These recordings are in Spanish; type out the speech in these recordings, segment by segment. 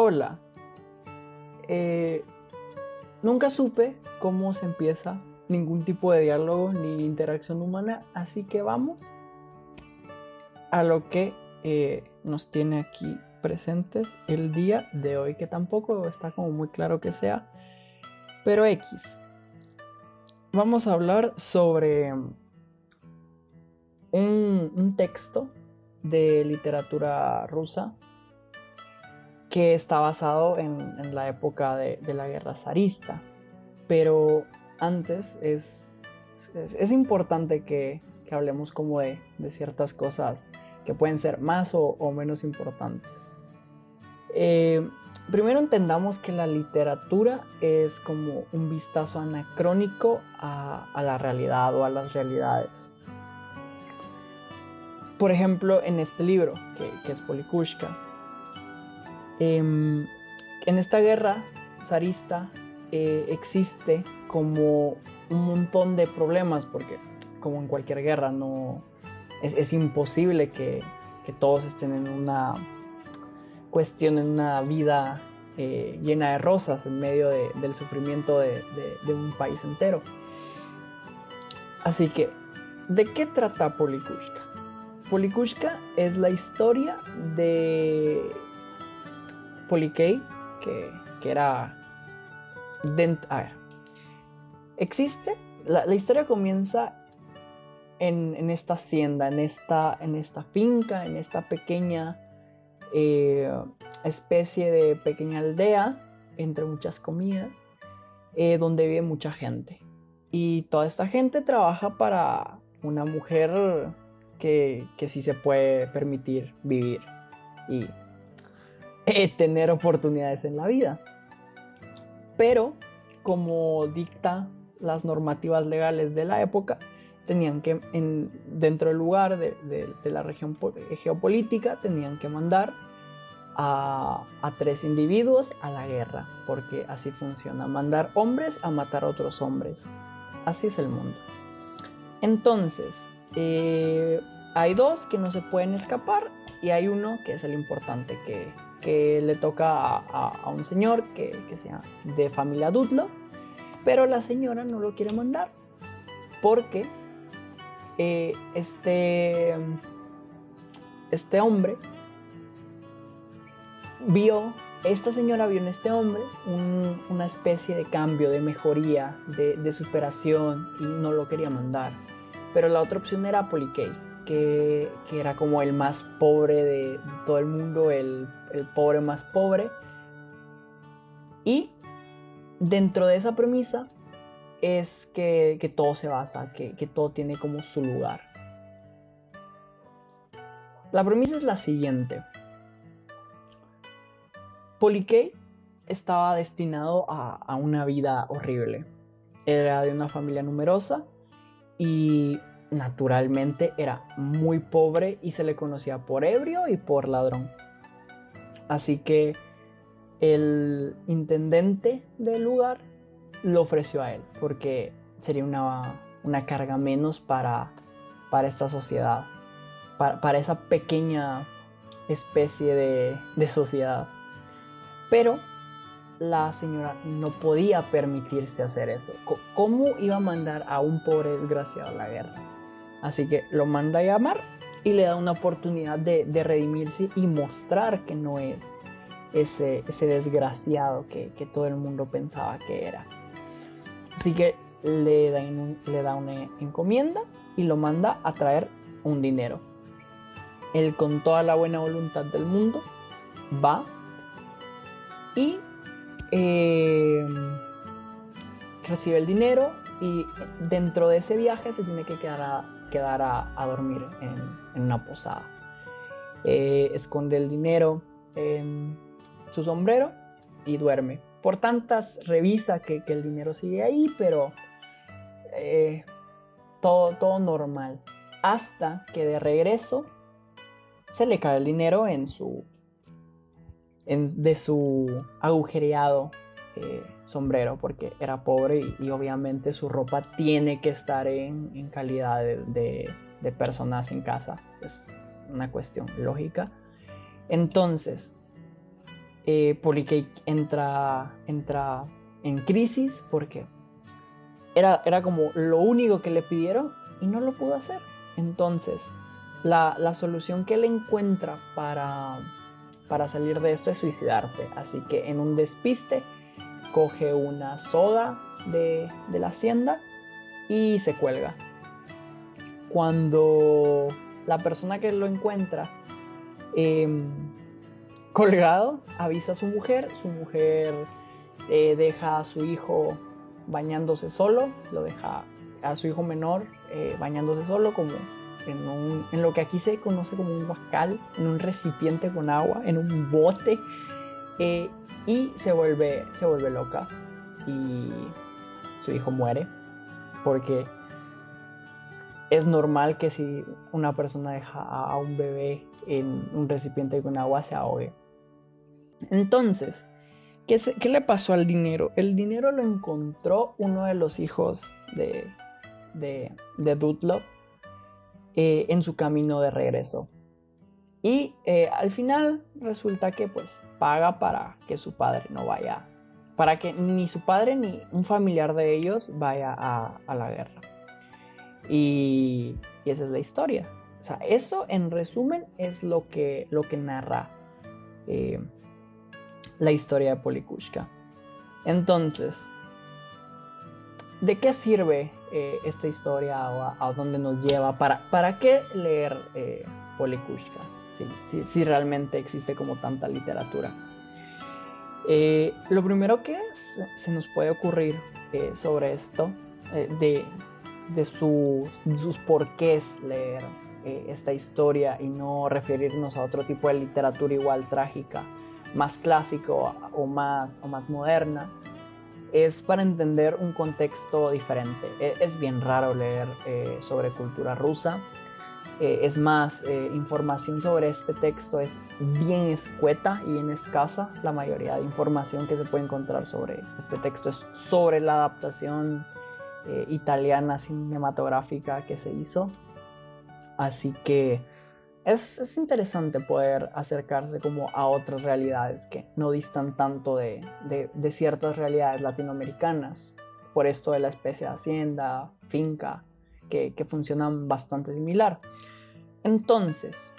Hola. Eh, nunca supe cómo se empieza ningún tipo de diálogo ni interacción humana, así que vamos a lo que eh, nos tiene aquí presentes el día de hoy, que tampoco está como muy claro que sea, pero X. Vamos a hablar sobre un, un texto de literatura rusa que está basado en, la época de, la guerra zarista. Pero antes es, es, importante que, hablemos como de, ciertas cosas que pueden ser más o, menos importantes. Eh, primero entendamos que la literatura es como un vistazo anacrónico a, la realidad o a las realidades. Por ejemplo, en este libro, que, que es Polikushka, Em, en esta guerra zarista eh, existe como un montón de problemas, porque como en cualquier guerra no es, imposible que, todos estén en una cuestión, en una vida eh, llena de rosas en medio del sufrimiento de, un país entero. Así que, ¿de qué trata Polikushka? Polikushka es la historia de Polikei, que, era... a ver, existe, la, historia comienza en, esta hacienda, en esta, en esta finca, en esta pequeña eh, especie de pequeña aldea, entre muchas comidas, eh, donde vive mucha gente. Y toda esta gente trabaja para una mujer que, que sí se puede permitir vivir y eh, tener oportunidades en la vida. Pero como dicta las normativas legales de la época, tenían que, en, dentro del lugar de, la región geopolítica, tenían que mandar a, a, tres individuos a la guerra, porque así funciona, mandar hombres a matar a otros hombres. Así es el mundo. Entonces, eh, hay dos que no se pueden escapar y hay uno que es el importante, que, que le toca a, un señor que, sea de familia Dudlo, pero la señora no lo quiere mandar porque eh, este, este hombre vio, esta señora vio en este hombre una especie de cambio, de mejoría, de, superación y no lo quería mandar. Pero la otra opción era Polikei que, era como el más pobre de, todo el mundo, el, pobre más pobre. Y dentro de esa premisa es que, todo se basa, que, todo tiene como su lugar. La premisa es la siguiente. Polikei estaba destinado a, a, una vida horrible. Era de una familia numerosa y naturalmente era muy pobre y se le conocía por ebrio y por ladrón. Así que el intendente del lugar lo ofreció a él porque sería una, carga menos para, para esta sociedad, para, esa pequeña especie de, de sociedad. Pero la señora no podía permitirse hacer eso. ¿Cómo iba a mandar a un pobre desgraciado a la guerra? Así que lo manda a llamar y le da una oportunidad de, redimirse y mostrar que no es ese, desgraciado que, todo el mundo pensaba que era. Así que le da, le da una encomienda y lo manda a traer un dinero. Él con toda la buena voluntad del mundo va y eh, recibe el dinero y dentro de ese viaje se tiene que quedar a, quedar a, dormir en, una posada. Eh, esconde el dinero en su sombrero y duerme. Por tantas revisa que, el dinero sigue ahí, pero eh, todo, todo normal. Hasta que de regreso se le cae el dinero en su de su agujereado eh, sombrero porque era pobre y, obviamente su ropa tiene que estar en, calidad de, personas en casa. Es una cuestión lógica. Entonces, eh, Polycake entra, entra en crisis porque era, era como lo único que le pidieron y no lo pudo hacer. Entonces, la, la solución que él encuentra para, para salir de esto es suicidarse. Así que en un despiste coge una soga de, de la hacienda y se cuelga. Cuando la persona que lo encuentra em, colgado avisa a su mujer, su mujer eh, deja a su hijo bañándose solo, lo deja a su hijo menor eh, bañándose solo como en, en, lo que aquí se conoce como un huascal, en un recipiente con agua, en un bote, eh, y se vuelve, se vuelve loca y su hijo muere porque es normal que si una persona deja a un bebé en un recipiente con agua se ahogue. Entonces, ¿qué, le pasó al dinero? El dinero lo encontró uno de los hijos de, de, de eh, en su camino de regreso. Y eh, al final resulta que pues paga para que su padre no vaya, para que ni su padre ni un familiar de ellos vaya a la guerra. Y, esa es la historia. O sea, eso en resumen es lo que, lo que narra eh, la historia de Polikushka. Entonces, ¿de qué sirve eh, esta historia o a, dónde nos lleva? ¿Para, para qué leer Polikushka? Si, realmente existe como tanta literatura. lo primero que se nos puede ocurrir sobre esto, de, de, sus porqués leer eh, esta historia y no referirnos a otro tipo de literatura igual trágica, más clásico o más, o más moderna, es para entender un contexto diferente. E, es, bien raro leer eh, sobre cultura rusa. Eh, es más, información sobre este texto es bien escueta y bien escasa. La mayoría de información que se puede encontrar sobre este texto es sobre la adaptación eh, italiana cinematográfica que se hizo. Así que es, es, interesante poder acercarse como a otras realidades que no distan tanto de, de, ciertas realidades latinoamericanas. Por esto de la especie de hacienda, finca, que, funcionan bastante similar. Entonces,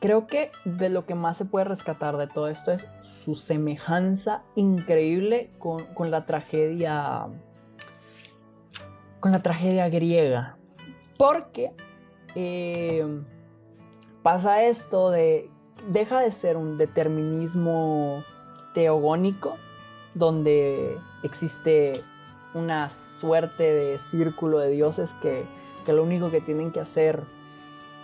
creo que de lo que más se puede rescatar de todo esto es su semejanza increíble con, con la tragedia con la tragedia griega. Porque eh, pasa esto de, deja de ser un determinismo teogónico, donde existe una suerte de círculo de dioses que, que lo único que tienen que hacer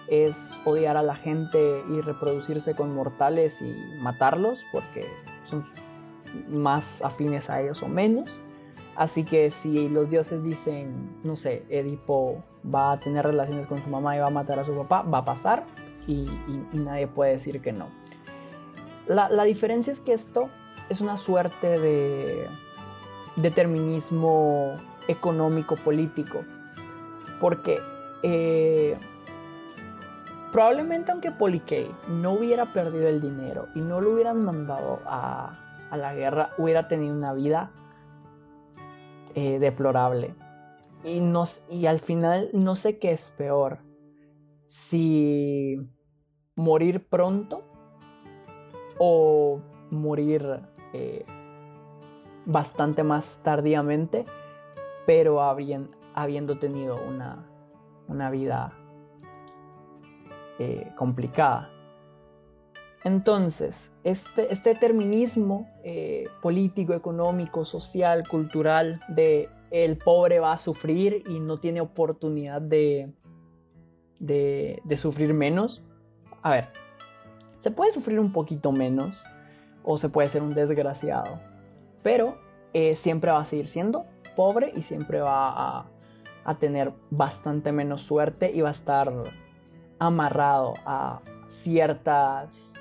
es odiar a la gente y reproducirse con mortales y matarlos porque son más afines a ellos o menos. Así que si los dioses dicen, no sé, Edipo va a tener relaciones con su mamá y va a matar a su papá, va a pasar y, nadie puede decir que no. La, diferencia es que esto es una suerte de determinismo económico-político. Porque eh, probablemente aunque Polycay no hubiera perdido el dinero y no lo hubieran mandado a, a la guerra, hubiera tenido una vida eh, deplorable. Y, nos, y al final no sé qué es peor. Si morir pronto o morir eh, bastante más tardíamente, pero habiendo tenido una, una vida eh, complicada. Entonces, este, este determinismo eh, político, económico, social, cultural de el pobre va a sufrir y no tiene oportunidad de, de, sufrir menos. A ver, se puede sufrir un poquito menos o se puede ser un desgraciado, pero eh, siempre va a seguir siendo pobre y siempre va a, tener bastante menos suerte y va a estar amarrado a ciertas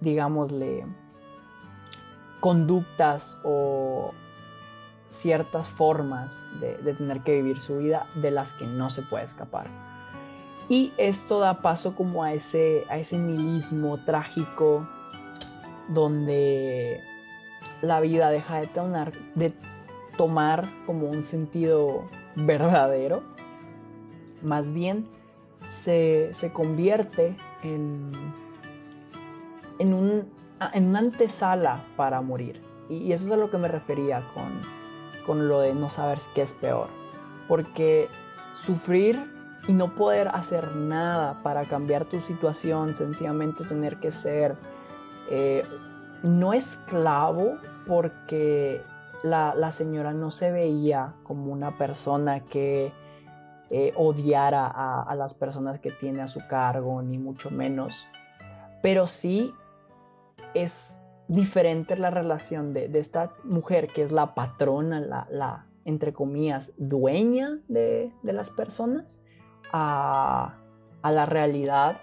digámosle, conductas o ciertas formas de, tener que vivir su vida de las que no se puede escapar. Y esto da paso como a ese, a ese nihilismo trágico donde la vida deja de, de tomar como un sentido verdadero, más bien se, convierte en, en, un, en una antesala para morir. Y, eso es a lo que me refería con, con lo de no saber qué es peor. Porque sufrir y no poder hacer nada para cambiar tu situación, sencillamente tener que ser eh, no esclavo porque la, señora no se veía como una persona que eh, odiara a, las personas que tiene a su cargo, ni mucho menos. Pero sí es diferente la relación de, esta mujer que es la patrona, la, entre comillas, dueña de, las personas, a, la realidad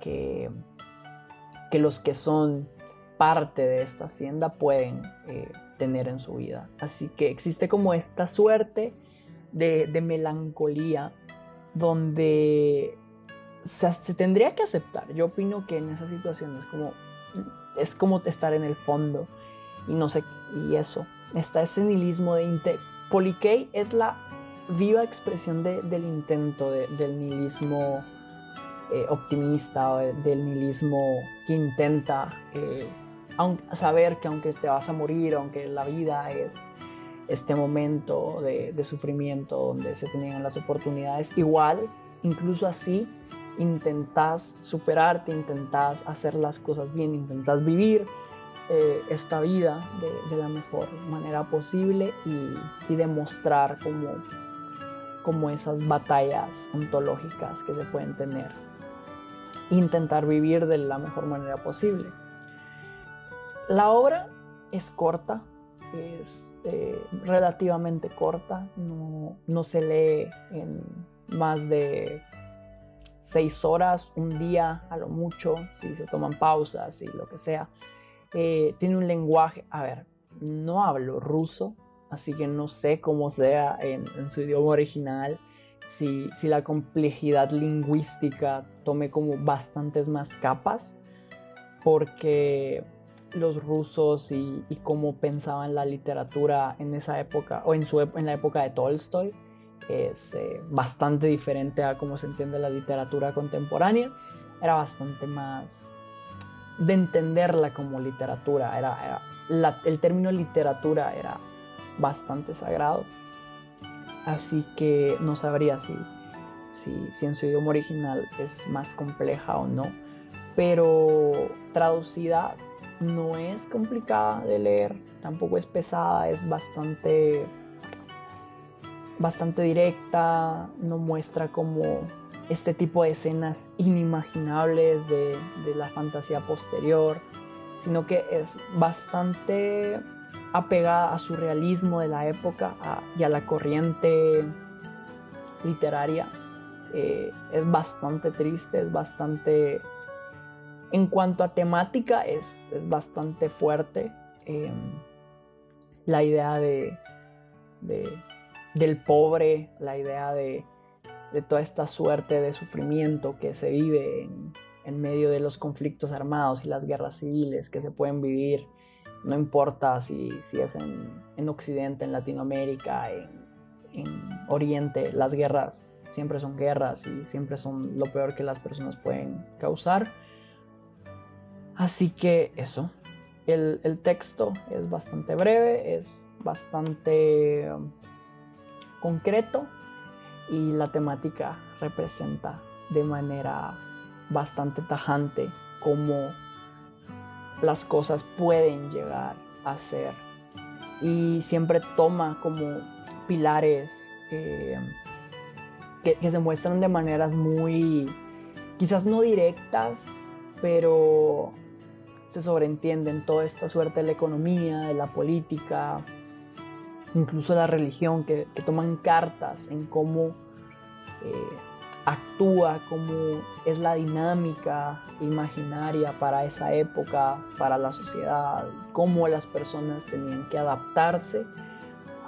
que, que los que son parte de esta hacienda pueden eh, tener en su vida. Así que existe como esta suerte de, melancolía donde se, tendría que aceptar. Yo opino que en esa situación es como, es como estar en el fondo y no sé, y eso. Está ese nihilismo de... Poliquei es la viva expresión del intento del nihilismo eh, optimista del nihilismo que intenta eh, saber que aunque te vas a morir, aunque la vida es este momento de, sufrimiento donde se tenían las oportunidades, igual, incluso así, intentas superarte, intentas hacer las cosas bien, intentas vivir eh, esta vida de, la mejor manera posible y, demostrar como, como esas batallas ontológicas que se pueden tener. Intentar vivir de la mejor manera posible. La obra es corta, es eh, relativamente corta, no, se lee en más de seis horas, un día a lo mucho, si se toman pausas y lo que sea. Eh, tiene un lenguaje, a ver, no hablo ruso, así que no sé cómo sea en, su idioma original, si, si, la complejidad lingüística tome como bastantes más capas, porque los rusos y, cómo pensaban la literatura en esa época, o en, su, en la época de Tolstoy, es eh, bastante diferente a cómo se entiende la literatura contemporánea. Era bastante más de entenderla como literatura. Era, el término literatura era bastante sagrado. Así que no sabría si, si, si en su idioma original es más compleja o no. Pero traducida no es complicada de leer, tampoco es pesada, es bastante, bastante directa, no muestra como este tipo de escenas inimaginables de, la fantasía posterior, sino que es bastante apegada a su realismo de la época y a la corriente literaria. Eh, es bastante triste, es bastante en cuanto a temática es, bastante fuerte. Em, la idea de, del pobre, la idea de, toda esta suerte de sufrimiento que se vive en, medio de los conflictos armados y las guerras civiles que se pueden vivir, no importa si, si es en, Occidente, en Latinoamérica, en, Oriente, las guerras siempre son guerras y siempre son lo peor que las personas pueden causar. Así que eso, el, texto es bastante breve, es bastante um, concreto y la temática representa de manera bastante tajante cómo las cosas pueden llegar a ser. Y siempre toma como pilares eh, que, que se muestran de maneras muy, quizás no directas, pero se sobreentienden toda esta suerte de la economía, de la política, incluso la religión, que, toman cartas en cómo eh, actúa, cómo es la dinámica imaginaria para esa época, para la sociedad, cómo las personas tenían que adaptarse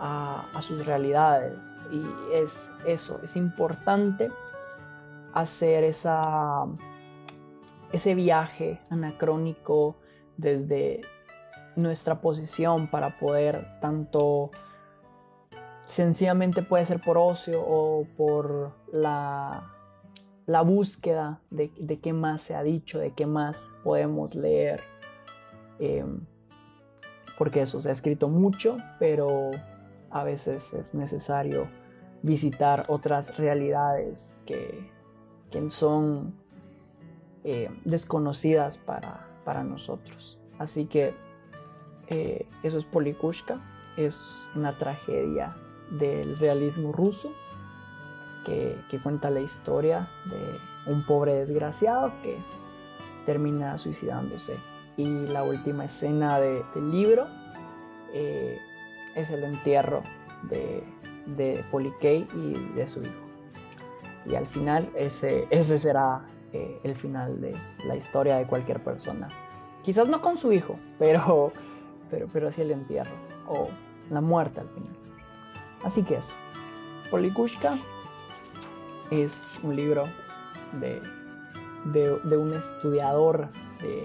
a, a sus realidades. Y es eso, es importante hacer esa ese viaje anacrónico desde nuestra posición para poder tanto sencillamente puede ser por ocio o por la, la búsqueda de, qué más se ha dicho, de qué más podemos leer. Em, porque eso se ha escrito mucho, pero a veces es necesario visitar otras realidades que, son eh, desconocidas para, para, nosotros. Así que eh, eso es Polikushka, es una tragedia del realismo ruso que, cuenta la historia de un pobre desgraciado que termina suicidándose. Y la última escena del libro eh, es el entierro de, de Polikei y de su hijo. Y al final ese, ese será el final de la historia de cualquier persona. Quizás no con su hijo, pero, pero, pero sí el entierro o la muerte al final. Así que eso. Polikushka es un libro de, de, un estudiador, de,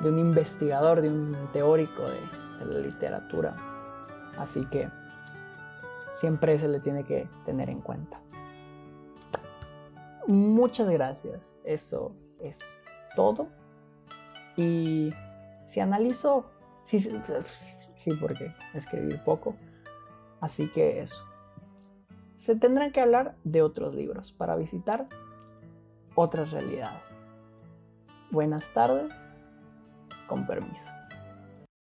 de, un investigador, de un teórico de, la literatura. Así que siempre se le tiene que tener en cuenta. Muchas gracias. Eso es todo. Y si analizo, sí, sí, porque escribir poco. Así que eso. Se tendrán que hablar de otros libros para visitar otras realidades. Buenas tardes, con permiso.